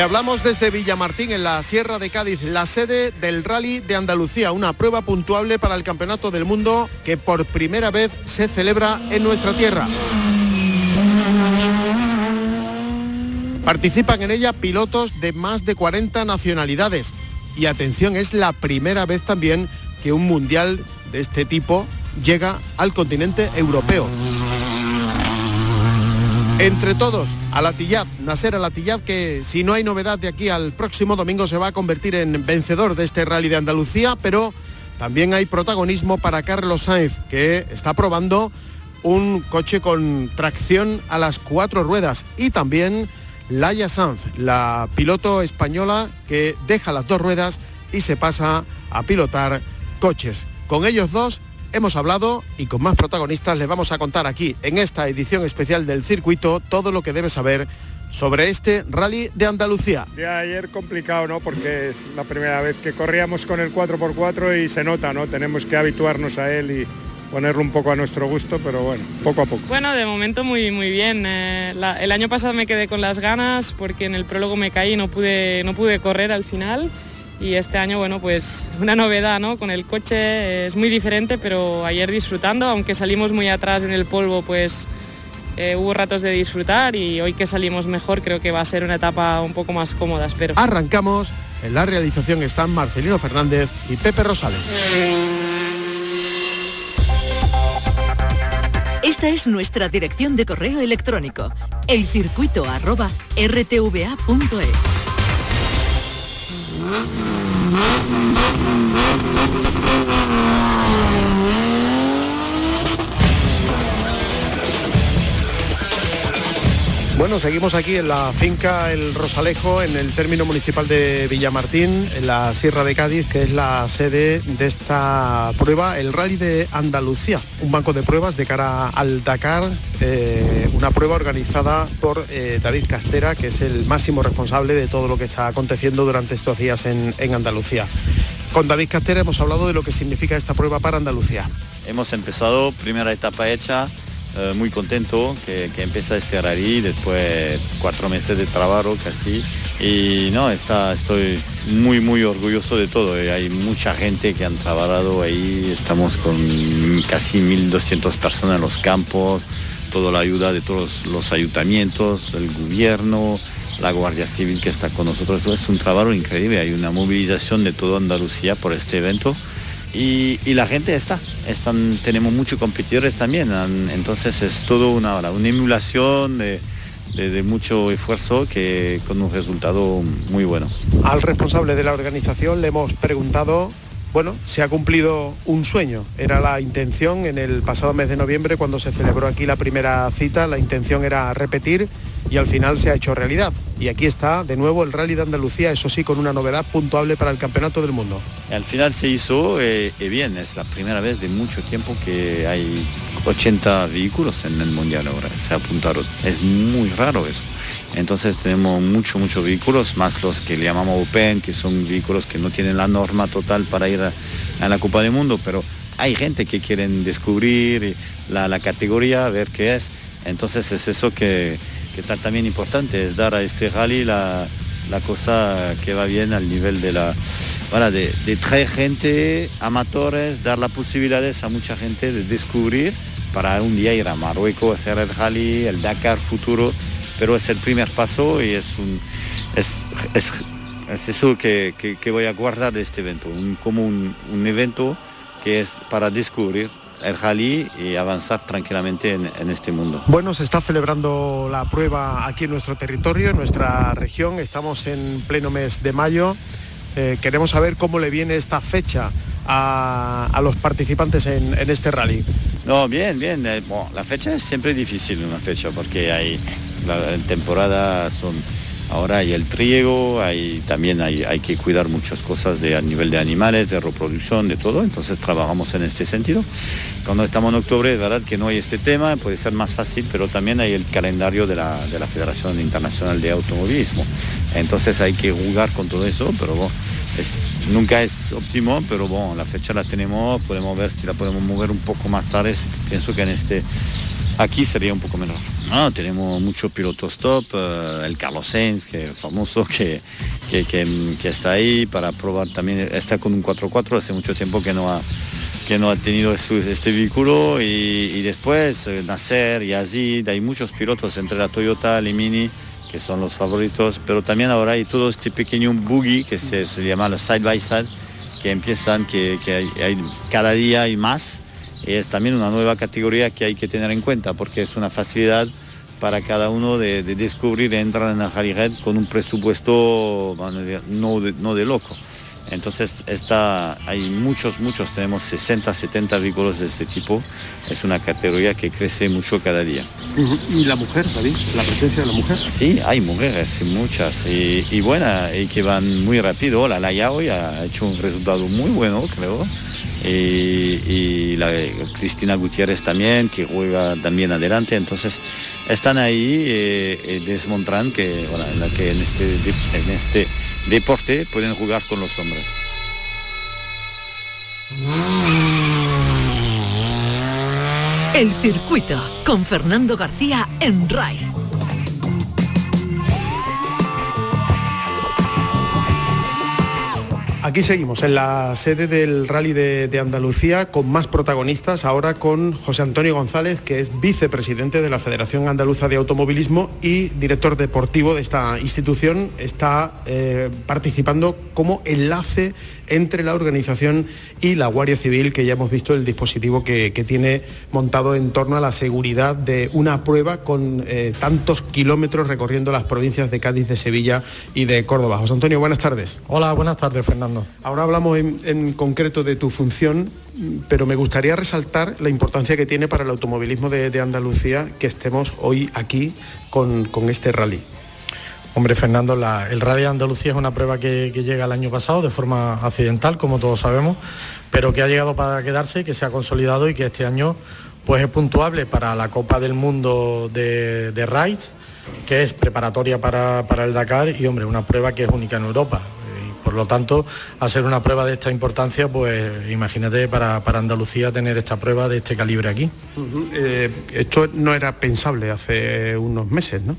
Le hablamos desde Villamartín, en la Sierra de Cádiz, la sede del Rally de Andalucía, una prueba puntuable para el Campeonato del Mundo que por primera vez se celebra en nuestra tierra. Participan en ella pilotos de más de 40 nacionalidades. Y atención, es la primera vez también que un mundial de este tipo llega al continente europeo. Entre todos, Alatillad, Nasser Alatillad, que si no hay novedad de aquí al próximo domingo se va a convertir en vencedor de este rally de Andalucía, pero también hay protagonismo para Carlos Sainz, que está probando un coche con tracción a las cuatro ruedas y también Laia Sanz, la piloto española que deja las dos ruedas y se pasa a pilotar coches. Con ellos dos hemos hablado y con más protagonistas les vamos a contar aquí en esta edición especial del circuito todo lo que debe saber sobre este rally de Andalucía. De ayer complicado, ¿no? Porque es la primera vez que corríamos con el 4x4 y se nota, ¿no? Tenemos que habituarnos a él y ponerlo un poco a nuestro gusto, pero bueno, poco a poco. Bueno, de momento muy, muy bien. Eh, el año pasado me quedé con las ganas porque en el prólogo me caí y no pude, no pude correr al final y este año, bueno, pues una novedad, ¿no? Con el coche es muy diferente, pero ayer disfrutando, aunque salimos muy atrás en el polvo, pues eh, hubo ratos de disfrutar y hoy que salimos mejor creo que va a ser una etapa un poco más cómoda, espero. Arrancamos, en la realización están Marcelino Fernández y Pepe Rosales. Esta es nuestra dirección de correo electrónico, elcircuito.rtva.es thank Bueno, seguimos aquí en la finca El Rosalejo, en el término municipal de Villamartín, en la Sierra de Cádiz, que es la sede de esta prueba, el Rally de Andalucía, un banco de pruebas de cara al Dakar, eh, una prueba organizada por eh, David Castera, que es el máximo responsable de todo lo que está aconteciendo durante estos días en, en Andalucía. Con David Castera hemos hablado de lo que significa esta prueba para Andalucía. Hemos empezado, primera etapa hecha, eh, muy contento que, que, empieza este rally después de cuatro meses de trabajo casi. Y no, está, estoy muy, muy orgulloso de todo. Eh, hay mucha gente que han trabajado ahí. Estamos con casi 1.200 personas en los campos. Toda la ayuda de todos los ayuntamientos, el gobierno, la Guardia Civil que está con nosotros. Es un trabajo increíble. Hay una movilización de toda Andalucía por este evento y, la gente está, están, tenemos muchos competidores también, entonces es todo una, una emulación de, de, mucho esfuerzo que con un resultado muy bueno. Al responsable de la organización le hemos preguntado bueno, se ha cumplido un sueño. Era la intención en el pasado mes de noviembre cuando se celebró aquí la primera cita, la intención era repetir y al final se ha hecho realidad. Y aquí está de nuevo el Rally de Andalucía, eso sí, con una novedad puntuable para el Campeonato del Mundo. Al final se hizo eh, bien, es la primera vez de mucho tiempo que hay 80 vehículos en el Mundial ahora, se apuntaron. Es muy raro eso. Entonces tenemos muchos, muchos vehículos, más los que le llamamos Open, que son vehículos que no tienen la norma total para ir a, la Copa del Mundo, pero hay gente que quieren descubrir la categoría, ver qué es. Entonces es eso que que está también importante, es dar a este rally la, cosa que va bien al nivel de la de, de, traer gente, amatores, dar las posibilidades a mucha gente de descubrir para un día ir a Marruecos, hacer el rally, el Dakar futuro, pero es el primer paso y es un es, eso que, voy a guardar de este evento, como un, un evento que es para descubrir el rally y avanzar tranquilamente en, este mundo. Bueno, se está celebrando la prueba aquí en nuestro territorio, en nuestra región. Estamos en pleno mes de mayo. Eh, queremos saber cómo le viene esta fecha a, los participantes en, este rally. No, bien, bien. Eh, la fecha es siempre difícil una fecha porque hay la, temporada son Ahora hay el triego, hay, también hay, que cuidar muchas cosas a nivel de animales, de reproducción, de todo, entonces trabajamos en este sentido. Cuando estamos en octubre, es verdad que no hay este tema, puede ser más fácil, pero también hay el calendario de la, de la Federación Internacional de Automovilismo. Entonces hay que jugar con todo eso, pero nunca es óptimo, pero la fecha la tenemos, podemos ver si la podemos mover un poco más tarde, pienso que en este Aquí sería un poco menor. No, tenemos muchos pilotos top, eh, el Carlos Sainz, que es famoso, que, que, está ahí para probar también, está con un 4x4, hace mucho tiempo que no ha, que no ha tenido este vehículo y, después eh, Nasser, Yazid, hay muchos pilotos entre la Toyota, y Mini, que son los favoritos, pero también ahora hay todo este pequeño buggy que se, llama los side by side, que empiezan, que, hay, cada día hay más es también una nueva categoría que hay que tener en cuenta porque es una facilidad para cada uno de, descubrir y entrar en el con un presupuesto no de, no de loco. Entonces está, hay muchos, muchos, tenemos 60, 70 vehículos de este tipo. Es una categoría que crece mucho cada día. ¿Y la mujer, David? ¿La presencia de la mujer? Sí, hay mujeres, muchas, y, y buenas, y que van muy rápido. La Laia hoy ha hecho un resultado muy bueno, creo y, la, Cristina Gutiérrez también, que juega también adelante. Entonces están ahí eh, eh desmontran que, en, que en, este, en este deporte pueden jugar con los hombres. El circuito con Fernando García en RAI. Aquí seguimos en la sede del Rally de, Andalucía con más protagonistas, ahora con José Antonio González, que es vicepresidente de la Federación Andaluza de Automovilismo y director deportivo de esta institución. Está eh, participando como enlace entre la organización y la Guardia Civil, que ya hemos visto el dispositivo que, tiene montado en torno a la seguridad de una prueba con eh, tantos kilómetros recorriendo las provincias de Cádiz, de Sevilla y de Córdoba. José Antonio, buenas tardes. Hola, buenas tardes, Fernando. Ahora hablamos en, concreto de tu función, pero me gustaría resaltar la importancia que tiene para el automovilismo de, Andalucía que estemos hoy aquí con este rally. Hombre, Fernando, el Rally de Andalucía es una prueba que, llega el año pasado de forma accidental, como todos sabemos, pero que ha llegado para quedarse, que se ha consolidado y que este año pues, es puntuable para la Copa del Mundo de, de que es preparatoria para, el Dakar y, hombre, una prueba que es única en Europa. Y, por lo tanto, ser una prueba de esta importancia, pues imagínate para, Andalucía tener esta prueba de este calibre aquí. Eh, esto no era pensable hace unos meses, ¿no?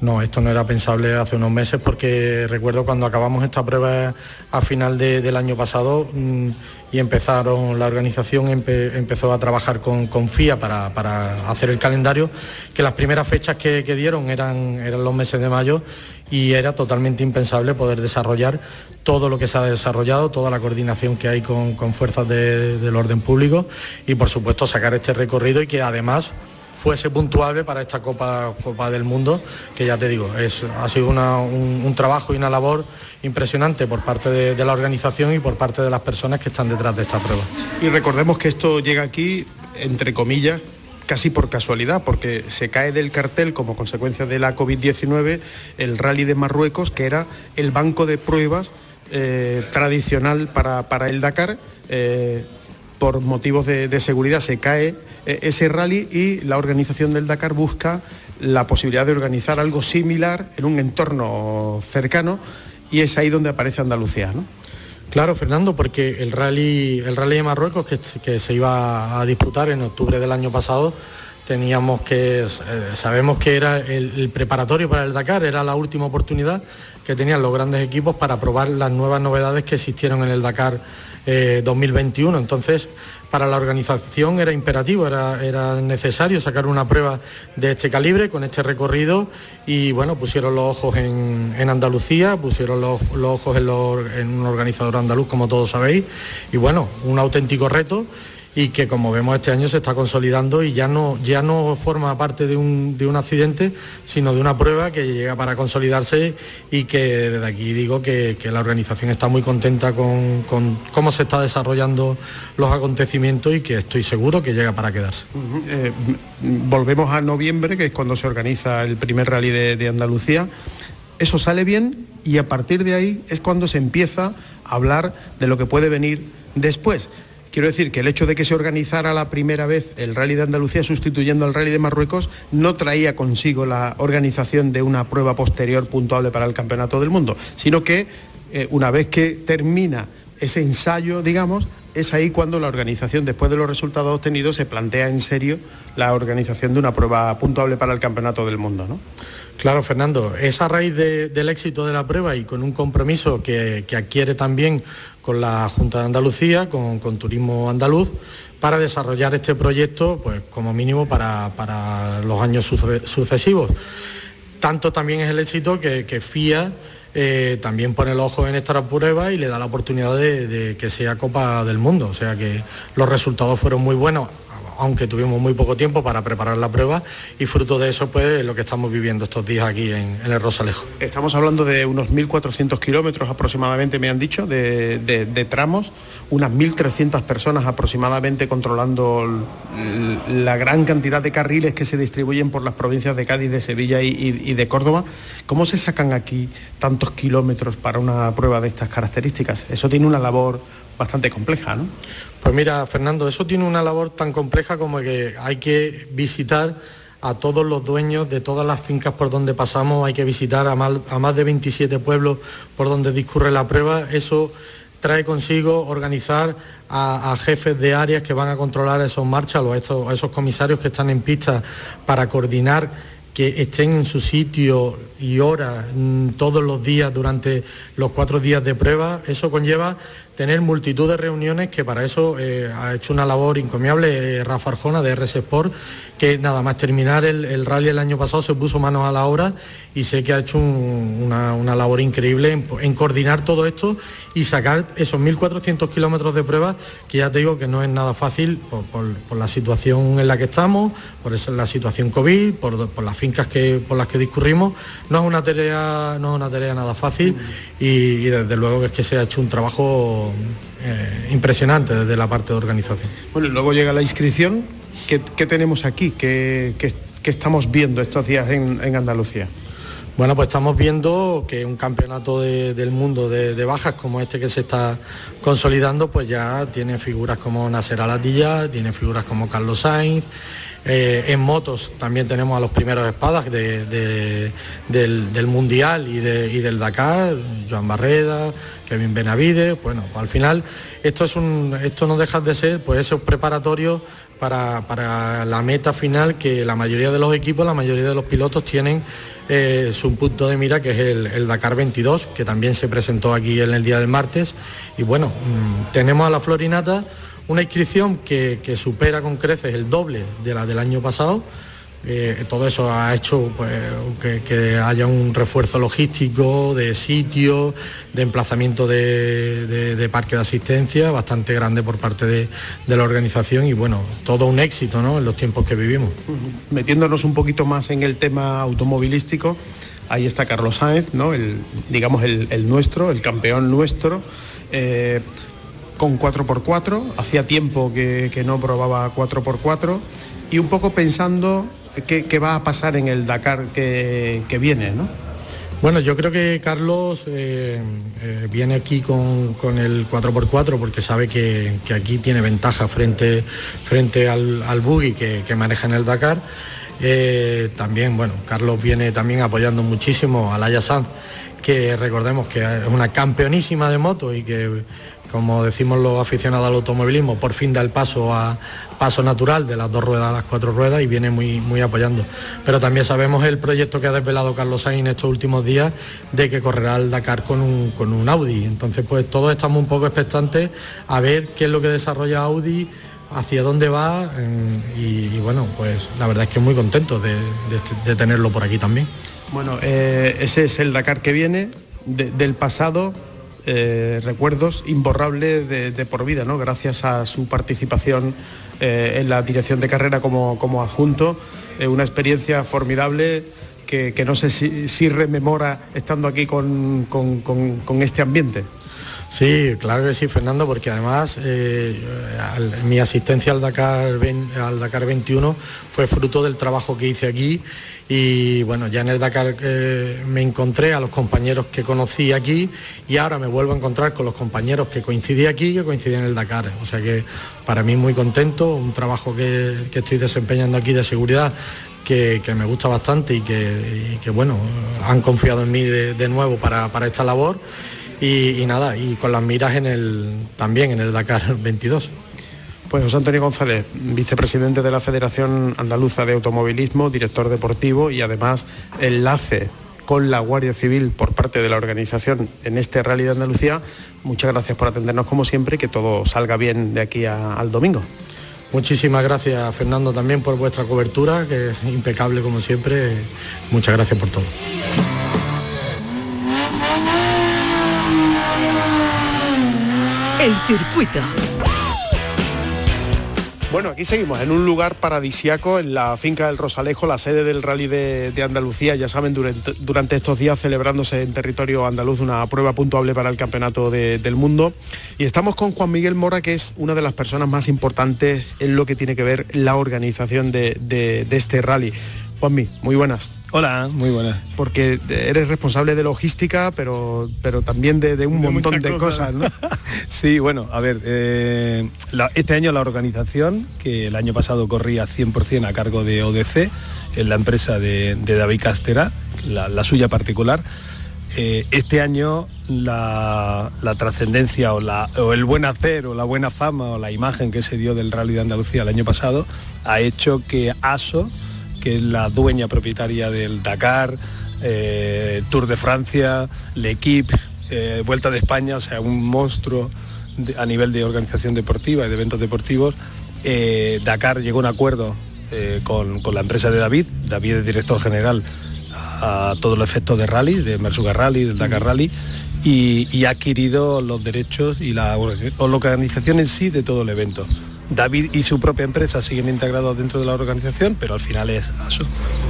No, esto no era pensable hace unos meses porque recuerdo cuando acabamos esta prueba a final del año pasado mm, y empezaron, la organización empezó a trabajar con, FIA para, hacer el calendario, que las primeras fechas que, dieron eran, eran los meses de mayo y era totalmente impensable poder desarrollar todo lo que se ha desarrollado, toda la coordinación que hay con, fuerzas del orden público y por supuesto sacar este recorrido y que además fuese puntuable para esta Copa, Copa del Mundo, que ya te digo, es, ha sido un, trabajo y una labor impresionante por parte de, la organización y por parte de las personas que están detrás de esta prueba. Y recordemos que esto llega aquí, entre comillas, casi por casualidad, porque se cae del cartel como consecuencia de la COVID-19 el rally de Marruecos, que era el banco de pruebas eh, tradicional para, el Dakar. Eh, por motivos de, seguridad se cae eh, ese rally y la organización del Dakar busca la posibilidad de organizar algo similar en un entorno cercano y es ahí donde aparece Andalucía. ¿no? Claro, Fernando, porque el rally, el rally de Marruecos que, se iba a disputar en octubre del año pasado, teníamos que, eh, sabemos que era el, preparatorio para el Dakar, era la última oportunidad que tenían los grandes equipos para probar las nuevas novedades que existieron en el Dakar 2021. Eh, Entonces, para la organización era imperativo, era, necesario sacar una prueba de este calibre, con este recorrido, y bueno, pusieron los ojos en, Andalucía, pusieron los, ojos en, en un organizador andaluz, como todos sabéis, y bueno, un auténtico reto y que como vemos este año se está consolidando y ya no, ya no forma parte de un, accidente, sino de una prueba que llega para consolidarse y que desde aquí digo que, la organización está muy contenta con, cómo se está desarrollando los acontecimientos y que estoy seguro que llega para quedarse. Eh, volvemos a noviembre, que es cuando se organiza el primer rally de, Andalucía. eso sale bien y a partir de ahí es cuando se empieza a hablar de lo que puede venir después. Quiero decir que el hecho de que se organizara la primera vez el Rally de Andalucía sustituyendo al Rally de Marruecos no traía consigo la organización de una prueba posterior puntuable para el Campeonato del Mundo, sino que eh, una vez que termina ese ensayo, digamos, es ahí cuando la organización, después de los resultados obtenidos, se plantea en serio la organización de una prueba puntuable para el Campeonato del Mundo. ¿no? Claro, Fernando, es a raíz del éxito de la prueba y con un compromiso que, adquiere también con la Junta de Andalucía, con, Turismo Andaluz, para desarrollar este proyecto, pues como mínimo para, los años sucesivos. Tanto también es el éxito que, FIA eh, también pone el ojo en esta prueba y le da la oportunidad de, que sea Copa del Mundo. O sea que los resultados fueron muy buenos aunque tuvimos muy poco tiempo para preparar la prueba y fruto de eso pues lo que estamos viviendo estos días aquí en, el Rosalejo. Estamos hablando de unos 1.400 kilómetros aproximadamente, me han dicho, de, tramos, unas 1.300 personas aproximadamente controlando la gran cantidad de carriles que se distribuyen por las provincias de Cádiz, de Sevilla y de Córdoba. ¿Cómo se sacan aquí tantos kilómetros para una prueba de estas características? Eso tiene una labor bastante compleja, ¿no? Pues mira, Fernando, eso tiene una labor tan compleja como que hay que visitar a todos los dueños de todas las fincas por donde pasamos, hay que visitar a más, de 27 pueblos por donde discurre la prueba. Eso trae consigo organizar a, jefes de áreas que van a controlar esos marchas a esos comisarios que están en pista para coordinar que estén en su sitio y hora mm, todos los días durante los cuatro días de prueba. Eso conlleva tener multitud de reuniones que para eso eh, ha hecho una labor encomiable eh, Rafa Arjona de RS Sport, que nada más terminar el, rally el año pasado se puso manos a la obra y sé que ha hecho una, labor increíble en, coordinar todo esto y sacar esos 1.400 kilómetros de pruebas, que ya te digo que no es nada fácil por, la situación en la que estamos, por la situación COVID, por, las fincas que, por las que discurrimos. No es una tarea, no es una tarea nada fácil y desde luego que es que se ha hecho un trabajo eh, impresionante desde la parte de organización. Bueno, luego llega la inscripción. ¿Qué, tenemos aquí? ¿Qué, estamos viendo estos días en, Andalucía? Bueno, pues estamos viendo que un campeonato del mundo de, bajas como este que se está consolidando, pues ya tiene figuras como Nasser Alatilla, tiene figuras como Carlos Sainz. Eh, en motos también tenemos a los primeros espadas del, Mundial y, del Dakar, Joan Barreda, Kevin Benavides, bueno, al final esto, es un, esto no deja de ser pues esos preparatorios para, la meta final que la mayoría de los equipos, la mayoría de los pilotos tienen eh, su punto de mira que es el, Dakar 22, que también se presentó aquí en el día del martes. Y bueno, mm, tenemos a la Florinata una inscripción que, supera con creces el doble de la del año pasado eh, todo eso ha hecho pues, que, haya un refuerzo logístico de sitio, de emplazamiento de, parque de asistencia bastante grande por parte de, la organización y bueno, todo un éxito en los tiempos que vivimos. Metiéndonos un poquito más en el tema automovilístico, ahí está Carlos Sáenz, ¿no? el, digamos el, nuestro, el campeón nuestro. Eh, con 4x4, hacía tiempo que, que no probaba 4x4 y un poco pensando qué, va a pasar en el Dakar que, viene, ¿no? Bueno, yo creo que Carlos eh, eh, viene aquí con, el 4x4 porque sabe que, aquí tiene ventaja frente, frente al, al buggy que, maneja en el Dakar. Eh, también, bueno, Carlos viene también apoyando muchísimo a Laia Sanz, que recordemos que es una campeonísima de moto y que como decimos los aficionados al automovilismo, por fin da el paso a paso natural de las dos ruedas a las cuatro ruedas y viene muy, muy apoyando. Pero también sabemos el proyecto que ha desvelado Carlos Sainz en estos últimos días de que correrá el Dakar con un, con un Audi. Entonces, pues todos estamos un poco expectantes a ver qué es lo que desarrolla Audi hacia dónde va y, bueno, pues la verdad es que muy contento de, tenerlo por aquí también. Bueno, eh, ese es el Dakar que viene del pasado eh, recuerdos imborrables de, por vida, ¿no? gracias a su participación eh, en la dirección de carrera como, como adjunto. Una experiencia formidable que, no sé si, rememora estando aquí con, este ambiente. Sí, claro que sí, Fernando, porque además mi asistencia al Dakar, al Dakar 21 fue fruto del trabajo que hice aquí y bueno, ya en el Dakar eh, me encontré a los compañeros que conocí aquí y ahora me vuelvo a encontrar con los compañeros que coincidí aquí y que coincidí en el Dakar. O sea que para mí muy contento, un trabajo que, estoy desempeñando aquí de seguridad que, me gusta bastante y que, bueno, han confiado en mí de, nuevo para, esta labor y, y, nada, y con las miras en el, también en el Dakar 22. Pues José Antonio González, vicepresidente de la Federación Andaluza de Automovilismo, director deportivo y además enlace con la Guardia Civil por parte de la organización en este Rally de Andalucía. Muchas gracias por atendernos como siempre y que todo salga bien de aquí al domingo. Muchísimas gracias Fernando también por vuestra cobertura, que es impecable como siempre. Muchas gracias por todo. El circuito. Bueno, aquí seguimos en un lugar paradisiaco, en la finca del Rosalejo, la sede del Rally de, Andalucía. Ya saben, durante, estos días celebrándose en territorio andaluz una prueba puntuable para el Campeonato del Mundo. Y estamos con Juan Miguel Mora, que es una de las personas más importantes en lo que tiene que ver la organización de, de este rally. Juanmi, muy buenas. Hola, muy buenas. Porque eres responsable de logística, pero, pero también de, un montón de cosas, ¿no? sí, bueno, a ver, eh, este año la organización, que el año pasado corría 100% a cargo de ODC, en la empresa de, David Castera, la, suya particular, eh, este año la, trascendencia o, o, el buen hacer o la buena fama o la imagen que se dio del Rally de Andalucía el año pasado ha hecho que ASO que es la dueña propietaria del Dakar, eh, Tour de Francia, L'Equipe, eh, Vuelta de España, o sea, un monstruo a nivel de organización deportiva y de eventos deportivos. Eh, Dakar llegó a un acuerdo con, la empresa de David, David es director general a, todos los efectos de rally, de Mersuga Rally, del Dakar Rally, y, ha adquirido los derechos y la organización en sí de todo el evento. David y su propia empresa siguen integrados dentro de la organización, pero al final es ASO.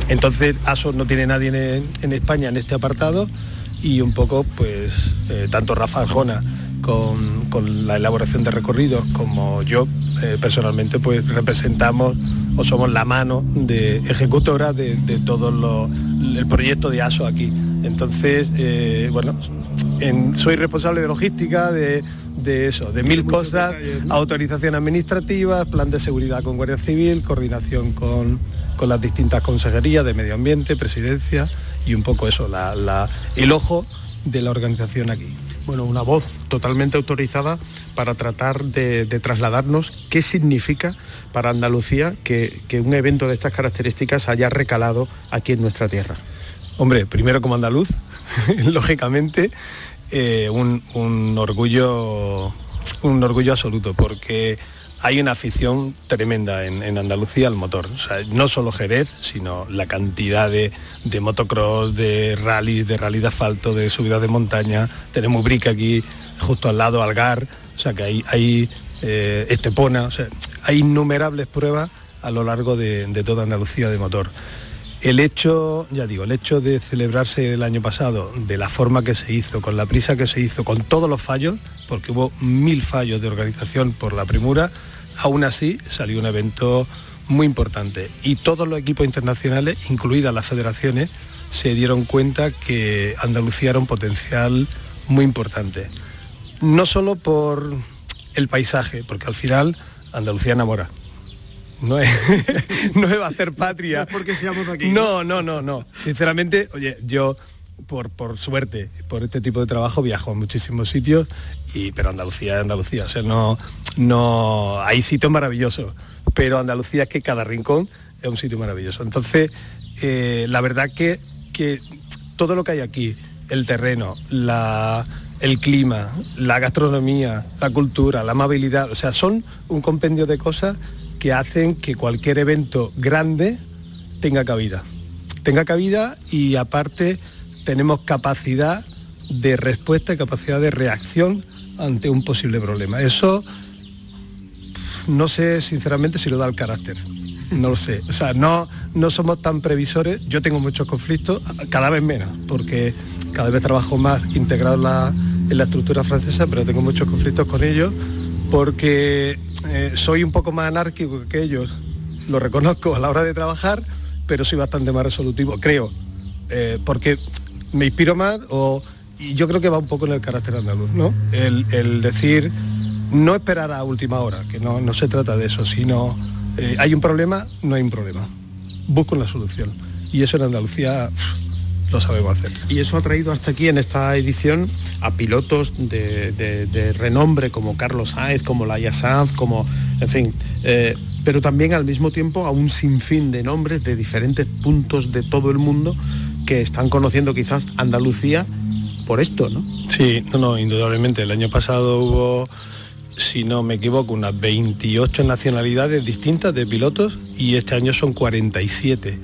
Entonces ASO no tiene nadie en, España en este apartado y un poco pues eh, tanto Rafa Arjona con, la elaboración de recorridos como yo eh, personalmente pues representamos o somos la mano de ejecutora de, todo el proyecto de ASO aquí. Entonces, eh, bueno, soy responsable de logística, de, de eso, de mil cosas, autorización administrativa, plan de seguridad con Guardia Civil, coordinación con, las distintas consejerías de medio ambiente, presidencia y un poco eso, el ojo de la organización aquí. Bueno, una voz totalmente autorizada para tratar de, trasladarnos qué significa para Andalucía que, un evento de estas características haya recalado aquí en nuestra tierra. Hombre, primero como andaluz, lógicamente, eh, un, orgullo, un orgullo absoluto, porque hay una afición tremenda en, Andalucía al motor. no solo Jerez, sino la cantidad de, motocross, de rally, de rally de asfalto, de subida de montaña. Tenemos Brica aquí, justo al lado, Algar. O sea que hay, hay eh, Estepona. O sea, hay innumerables pruebas a lo largo de toda Andalucía de motor. El hecho, ya digo, el hecho de celebrarse el año pasado de la forma que se hizo, con la prisa que se hizo, con todos los fallos, porque hubo mil fallos de organización por la primura, aún así salió un evento muy importante. Y todos los equipos internacionales, incluidas las federaciones, se dieron cuenta que Andalucía era un potencial muy importante. No solo por el paisaje, porque al final Andalucía enamora no es, no es hacer patria. porque seamos aquí. No, no, no, no. Sinceramente, oye, yo por, por suerte, por este tipo de trabajo viajo a muchísimos sitios, y, pero Andalucía es Andalucía. O sea, no, no. Hay sitios maravillosos, pero Andalucía es que cada rincón es un sitio maravilloso. Entonces, eh, la verdad que, que todo lo que hay aquí, el terreno, la, el clima, la gastronomía, la cultura, la amabilidad, o sea, son un compendio de cosas que hacen que cualquier evento grande tenga cabida. Tenga cabida y aparte tenemos capacidad de respuesta y capacidad de reacción ante un posible problema. Eso no sé sinceramente si lo da el carácter. No lo sé. O sea, no, no somos tan previsores. Yo tengo muchos conflictos, cada vez menos, porque cada vez trabajo más integrado en la, en la estructura francesa, pero tengo muchos conflictos con ellos porque eh, soy un poco más anárquico que ellos, lo reconozco a la hora de trabajar, pero soy bastante más resolutivo, creo, eh, porque me inspiro más o, y yo creo que va un poco en el carácter andaluz, ¿no? El, decir, no esperar a última hora, que no, no se trata de eso, sino eh, hay un problema, no hay un problema. Busco una solución. Y eso en Andalucía lo sabemos hacer. Y eso ha traído hasta aquí en esta edición a pilotos de, renombre como Carlos Saez, como Laia Sanz, como, en fin, eh, pero también al mismo tiempo a un sinfín de nombres de diferentes puntos de todo el mundo que están conociendo quizás Andalucía por esto, ¿no? Sí, no, no, indudablemente. El año pasado hubo, si no me equivoco, unas 28 nacionalidades distintas de pilotos y este año son 47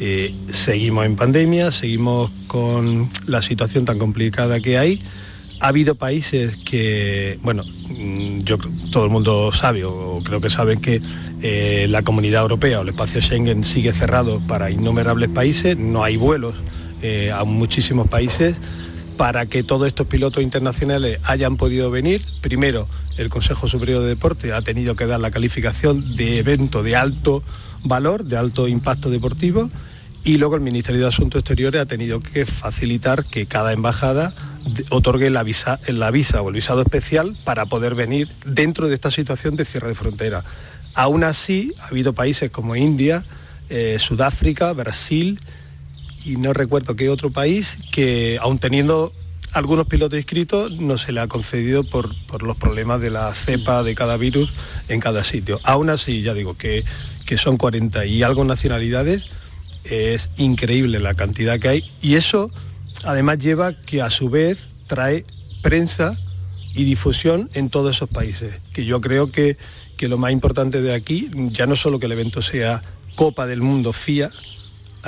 eh, seguimos en pandemia, seguimos con la situación tan complicada que hay. Ha habido países que, bueno, mm, yo todo el mundo sabe o creo que saben que eh, la comunidad europea o el espacio Schengen sigue cerrado para innumerables países, no hay vuelos eh, a muchísimos países para que todos estos pilotos internacionales hayan podido venir. Primero, el Consejo Superior de Deporte ha tenido que dar la calificación de evento de alto valor, de alto impacto deportivo, y luego el Ministerio de Asuntos Exteriores ha tenido que facilitar que cada embajada otorgue la visa, la visa o el visado especial para poder venir dentro de esta situación de cierre de frontera. Aún así, ha habido países como India, eh, Sudáfrica, Brasil y no recuerdo qué otro país que, aún teniendo algunos pilotos inscritos, no se le ha concedido por, por los problemas de la cepa de cada virus en cada sitio. Aún así, ya digo que que son 40 y algo nacionalidades, es increíble la cantidad que hay y eso además lleva que a su vez trae prensa y difusión en todos esos países, que yo creo que, que lo más importante de aquí, ya no solo que el evento sea Copa del Mundo FIA,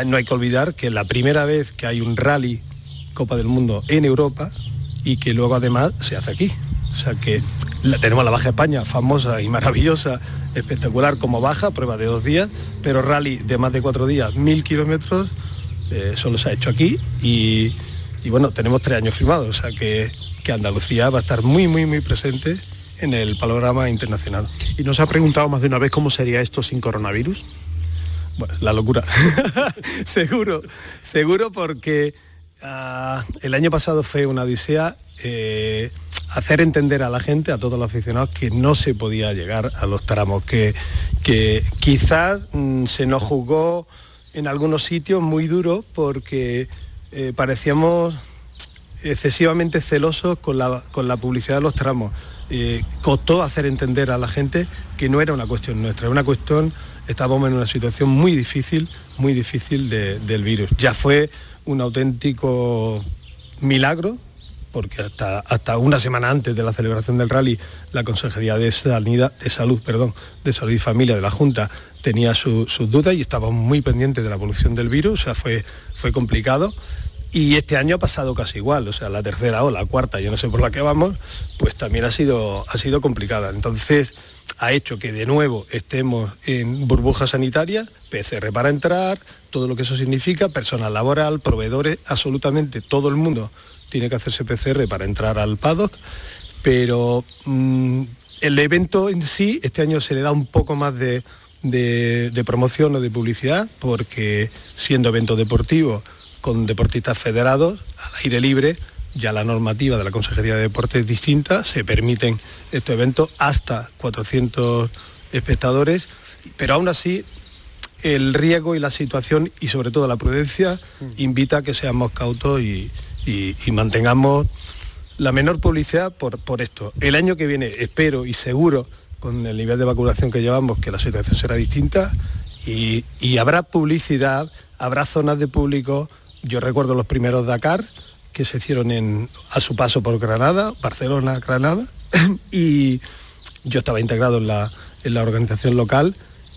no hay que olvidar que la primera vez que hay un rally Copa del Mundo en Europa y que luego además se hace aquí. O sea que tenemos la Baja España, famosa y maravillosa, espectacular como baja, prueba de dos días, pero rally de más de cuatro días, mil kilómetros, eh, solo se ha hecho aquí y, bueno, tenemos tres años firmados, o sea que, que Andalucía va a estar muy, muy, muy presente en el panorama internacional. ¿Y nos ha preguntado más de una vez cómo sería esto sin coronavirus? Bueno, la locura. seguro, seguro porque ah, el año pasado fue una odisea. Eh, hacer entender a la gente, a todos los aficionados, que no se podía llegar a los tramos, que, que quizás mm, se nos jugó en algunos sitios muy duro porque eh, parecíamos excesivamente celosos con la, con la publicidad de los tramos. Eh, costó hacer entender a la gente que no era una cuestión nuestra, era una cuestión, estábamos en una situación muy difícil, muy difícil del virus. Ya fue un auténtico milagro porque hasta, hasta una semana antes de la celebración del rally, la Consejería de, de Salud, perdón, de Salud y Familia de la Junta tenía sus dudas y estábamos muy pendientes de la evolución del virus, o sea, fue, fue complicado. Y este año ha pasado casi igual, o sea, la tercera o la cuarta, yo no sé por la que vamos, pues también ha sido, ha sido complicada. Entonces, ha hecho que de nuevo estemos en burbuja sanitaria, PCR para entrar, todo lo que eso significa, personal laboral, proveedores, absolutamente todo el mundo tiene que hacerse PCR para entrar al paddock, pero mm, el evento en sí este año se le da un poco más de, promoción o de publicidad, porque siendo evento deportivo con deportistas federados al aire libre, ya la normativa de la Consejería de Deportes es distinta, se permiten estos eventos hasta 400 espectadores, pero aún así el riesgo y la situación y sobre todo la prudencia mm. invita a que seamos cautos y, y, mantengamos la menor publicidad por, por esto. El año que viene espero y seguro con el nivel de vacunación que llevamos que la situación será distinta y, habrá publicidad, habrá zonas de público. Yo recuerdo los primeros Dakar que se hicieron en, a su paso por Granada, Barcelona, Granada, y yo estaba integrado en la, en la organización local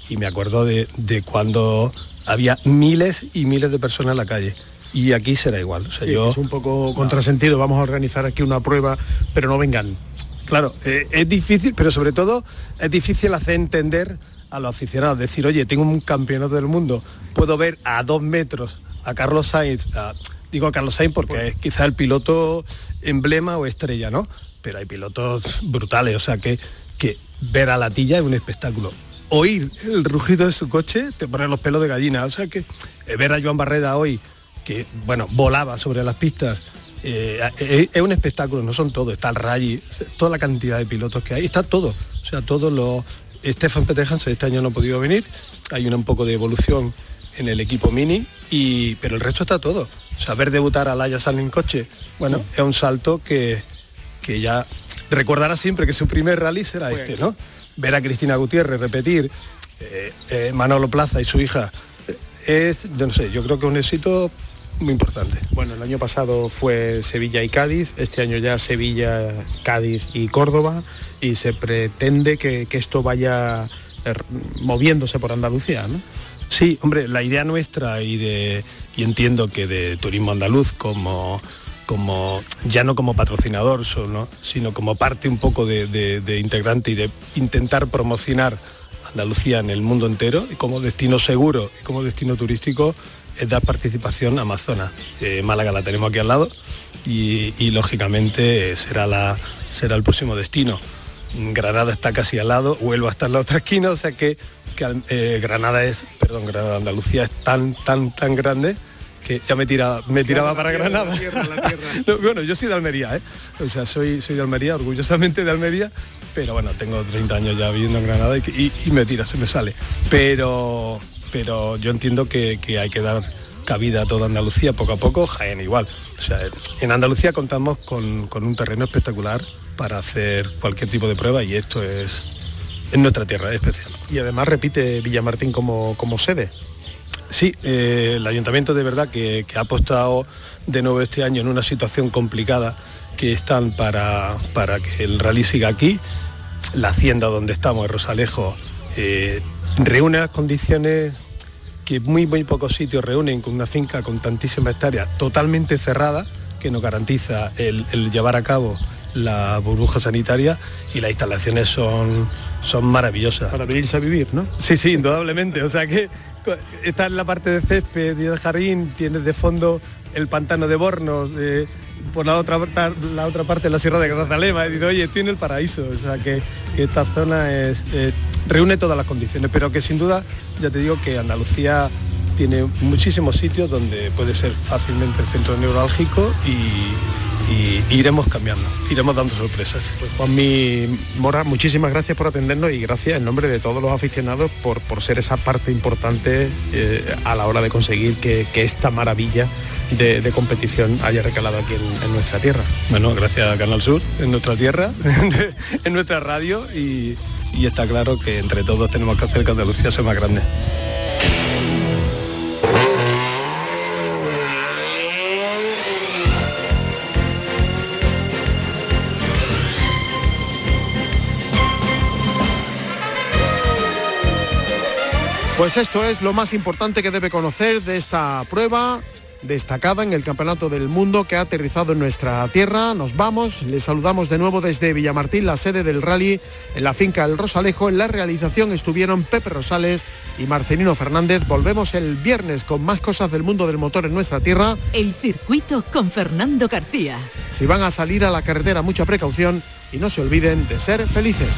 y me acuerdo de, de cuando había miles y miles de personas en la calle y aquí será igual. O sea, yo, es un poco contrasentido, vamos a organizar aquí una prueba, pero no vengan. Claro, eh, es difícil, pero sobre todo es difícil hacer entender a los aficionados, decir, oye, tengo un campeonato del mundo, puedo ver a dos metros a Carlos Sainz, digo a Carlos Sainz porque es quizá el piloto emblema o estrella, ¿no? Pero hay pilotos brutales, o sea que, que ver a Latilla es un espectáculo. oír el rugido de su coche te pone los pelos de gallina. O sea que eh, ver a Joan Barreda hoy, que bueno, volaba sobre las pistas, eh, eh, es un espectáculo, no son todos, está el Rally, toda la cantidad de pilotos que hay, está todo. O sea, todos los. Stefan Petejans este año no ha podido venir, hay una un poco de evolución en el equipo mini, y, pero el resto está todo. Saber debutar a Laia en coche, bueno, es un salto que, que ya recordará siempre que su primer rally será este, ¿no? Ver a Cristina Gutiérrez repetir, eh, eh, Manolo Plaza y su hija, es, yo no sé, yo creo que un éxito muy importante. Bueno, el año pasado fue Sevilla y Cádiz, este año ya Sevilla, Cádiz y Córdoba, y se pretende que, que esto vaya moviéndose por Andalucía, ¿no? Sí, hombre, la idea nuestra y de y entiendo que de Turismo Andaluz como como ya no como patrocinador solo, sino como parte un poco de, integrante y de intentar promocionar Andalucía en el mundo entero y como destino seguro y como destino turístico es dar participación a Amazonas. Eh, Málaga la tenemos aquí al lado y, lógicamente será, la, será el próximo destino. Granada está casi al lado, Huelva está en la otra esquina, o sea que eh, Granada es, perdón, Granada, Andalucía es tan, tan, tan grande que ya me, tira, me tiraba para Granada. bueno, yo soy de Almería, ¿eh? O sea, soy, soy de Almería, orgullosamente de Almería, pero bueno, tengo 30 años ya viviendo en Granada y, me tira, se me sale. Pero, pero yo entiendo que, hay que dar cabida a toda Andalucía poco a poco, Jaén igual. O sea, en Andalucía contamos con, con un terreno espectacular para hacer cualquier tipo de prueba y esto es en nuestra tierra es especial. Y además repite Villamartín como, como sede. Sí, eh, el ayuntamiento de verdad que, ha apostado de nuevo este año en una situación complicada que están para, para que el rally siga aquí. La hacienda donde estamos, Rosalejo, eh, reúne las condiciones que muy muy pocos sitios reúnen con una finca con tantísimas hectáreas totalmente cerrada que nos garantiza el llevar a cabo la burbuja sanitaria y las instalaciones son son maravillosas. Para venirse a vivir, ¿no? Sí, sí, indudablemente. O sea que está en la parte de césped y de jardín, tienes de fondo el pantano de Bornos, por la otra, la otra parte la Sierra de Grazalema. He dicho, oye, estoy en el paraíso. O sea que, esta zona es, reúne todas las condiciones, pero que sin duda, ya te digo que Andalucía tiene muchísimos sitios donde puede ser fácilmente el centro neurálgico y y iremos cambiando, iremos dando sorpresas. Pues Juanmi Mora, muchísimas gracias por atendernos y gracias en nombre de todos los aficionados por, por ser esa parte importante eh, a la hora de conseguir que, esta maravilla de, competición haya recalado aquí en, nuestra tierra. Bueno, gracias a Canal Sur, en nuestra tierra, en nuestra radio y, y está claro que entre todos tenemos que hacer que Andalucía sea más grande. Pues esto es lo más importante que debe conocer de esta prueba destacada en el Campeonato del Mundo que ha aterrizado en nuestra tierra. Nos vamos, les saludamos de nuevo desde Villamartín, la sede del rally, en la finca El Rosalejo. En la realización estuvieron Pepe Rosales y Marcelino Fernández. Volvemos el viernes con más cosas del mundo del motor en nuestra tierra. El circuito con Fernando García. Si van a salir a la carretera, mucha precaución y no se olviden de ser felices.